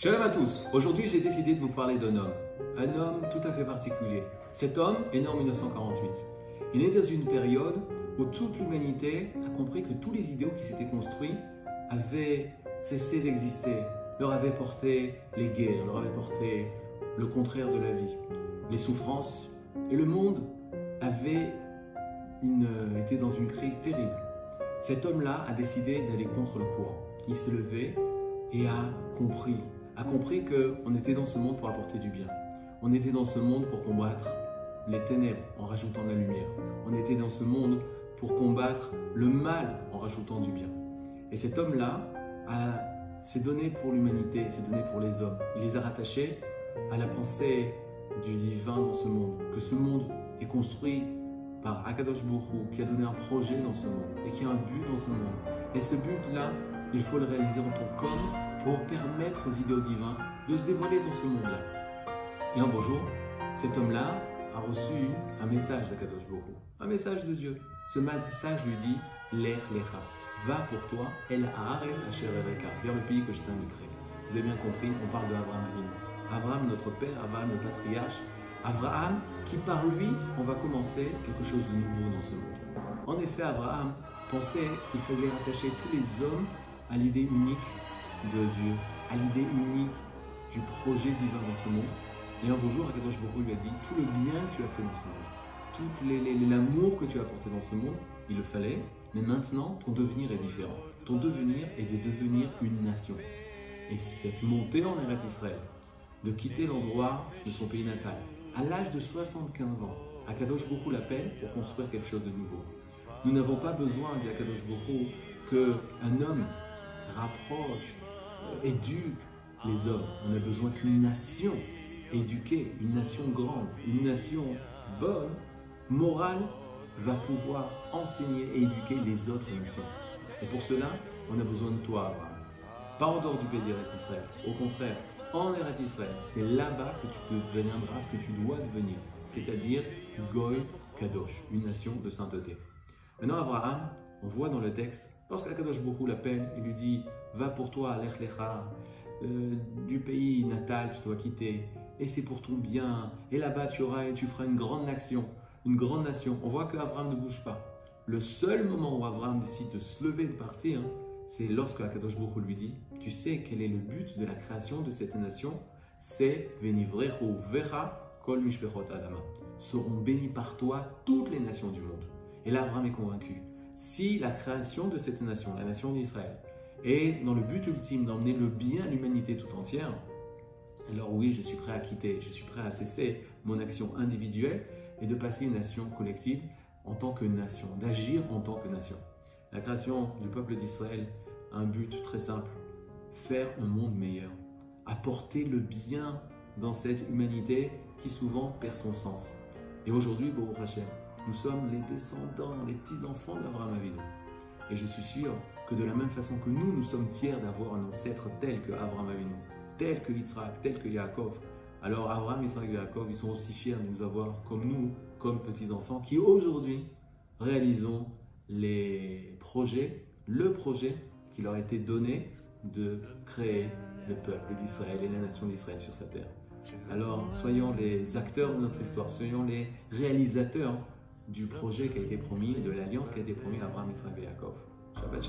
Shalom à tous. Aujourd'hui, j'ai décidé de vous parler d'un homme. Un homme tout à fait particulier. Cet homme est né en 1948. Il est dans une période où toute l'humanité a compris que tous les idéaux qui s'étaient construits avaient cessé d'exister, leur avaient porté les guerres, leur avaient porté le contraire de la vie, les souffrances. Et le monde avait une, était dans une crise terrible. Cet homme-là a décidé d'aller contre le courant. Il se levait et a compris a compris qu'on était dans ce monde pour apporter du bien. On était dans ce monde pour combattre les ténèbres en rajoutant de la lumière. On était dans ce monde pour combattre le mal en rajoutant du bien. Et cet homme-là s'est donné pour l'humanité, s'est donné pour les hommes. Il les a rattachés à la pensée du divin dans ce monde, que ce monde est construit par Akadosh Baruch qui a donné un projet dans ce monde et qui a un but dans ce monde. Et ce but-là, il faut le réaliser en tant qu'homme pour permettre aux idéaux divins de se dévoiler dans ce monde-là. Et un beau jour, cet homme-là a reçu un message d'Akadosh Baruch un message de Dieu. Ce message lui dit Lech Lecha, va pour toi, El Haaret Asher vers le pays que je t'indiquerai. Vous avez bien compris, on parle d'Abraham Abraham, notre père, Abraham, le patriarche. Abraham, qui par lui, on va commencer quelque chose de nouveau dans ce monde. En effet, Abraham pensait qu'il fallait rattacher tous les hommes à l'idée unique de Dieu, à l'idée unique du projet divin dans ce monde. Et un beau jour, Akadosh Baruch lui a dit tout le bien que tu as fait dans ce monde, tout l'amour que tu as apporté dans ce monde, il le fallait, mais maintenant ton devenir est différent. Ton devenir est de devenir une nation. Et cette montée en Eretz Israël, de quitter l'endroit de son pays natal, à l'âge de 75 ans, Akadosh Baruch l'appelle pour construire quelque chose de nouveau. Nous n'avons pas besoin, dit Akadosh Baruch, qu'un homme rapproche éduque les hommes. On a besoin qu'une nation éduquée, une nation grande, une nation bonne, morale, va pouvoir enseigner et éduquer les autres nations. Et pour cela, on a besoin de toi, Abraham. Pas en dehors du pays d'Eretz Israël. Au contraire, en Eretz Israël, c'est là-bas que tu deviendras ce que tu dois devenir, c'est-à-dire Goy Kadosh, une nation de sainteté. Maintenant, Abraham, on voit dans le texte Lorsque Kadosh Baruch l'appelle, il lui dit Va pour toi, Lech Lecha, euh, du pays natal, tu dois quitter, et c'est pour ton bien, et là-bas tu auras et tu feras une grande nation, une grande nation. On voit qu'Abraham ne bouge pas. Le seul moment où Abraham décide de se lever et de partir, c'est lorsque Akadosh Baruch lui dit Tu sais quel est le but de la création de cette nation? C'est Venivrechu Vera Kol Mishpechot Adama. Seront bénis par toi toutes les nations du monde. Et là, Abraham est convaincu si la création de cette nation, la nation d'Israël, est dans le but ultime d'emmener le bien à l'humanité tout entière, alors oui, je suis prêt à quitter, je suis prêt à cesser mon action individuelle et de passer une nation collective en tant que nation, d'agir en tant que nation. La création du peuple d'Israël a un but très simple, faire un monde meilleur, apporter le bien dans cette humanité qui souvent perd son sens. Et aujourd'hui, Baruch Hashem, nous sommes les descendants, les petits-enfants d'Abraham Avinu. Et je suis sûr que de la même façon que nous, nous sommes fiers d'avoir un ancêtre tel que Abraham Avinu, tel que Yitzhak, tel que Yaakov. Alors Abraham, Yitzhak et Yaakov, ils sont aussi fiers de nous avoir comme nous, comme petits-enfants, qui aujourd'hui réalisons les projets, le projet qui leur a été donné de créer le peuple d'Israël et la nation d'Israël sur sa terre. Alors soyons les acteurs de notre histoire, soyons les réalisateurs du projet qui a été promis, de l'alliance qui a été promise à Abraham Israël et Yaakov. Shabbat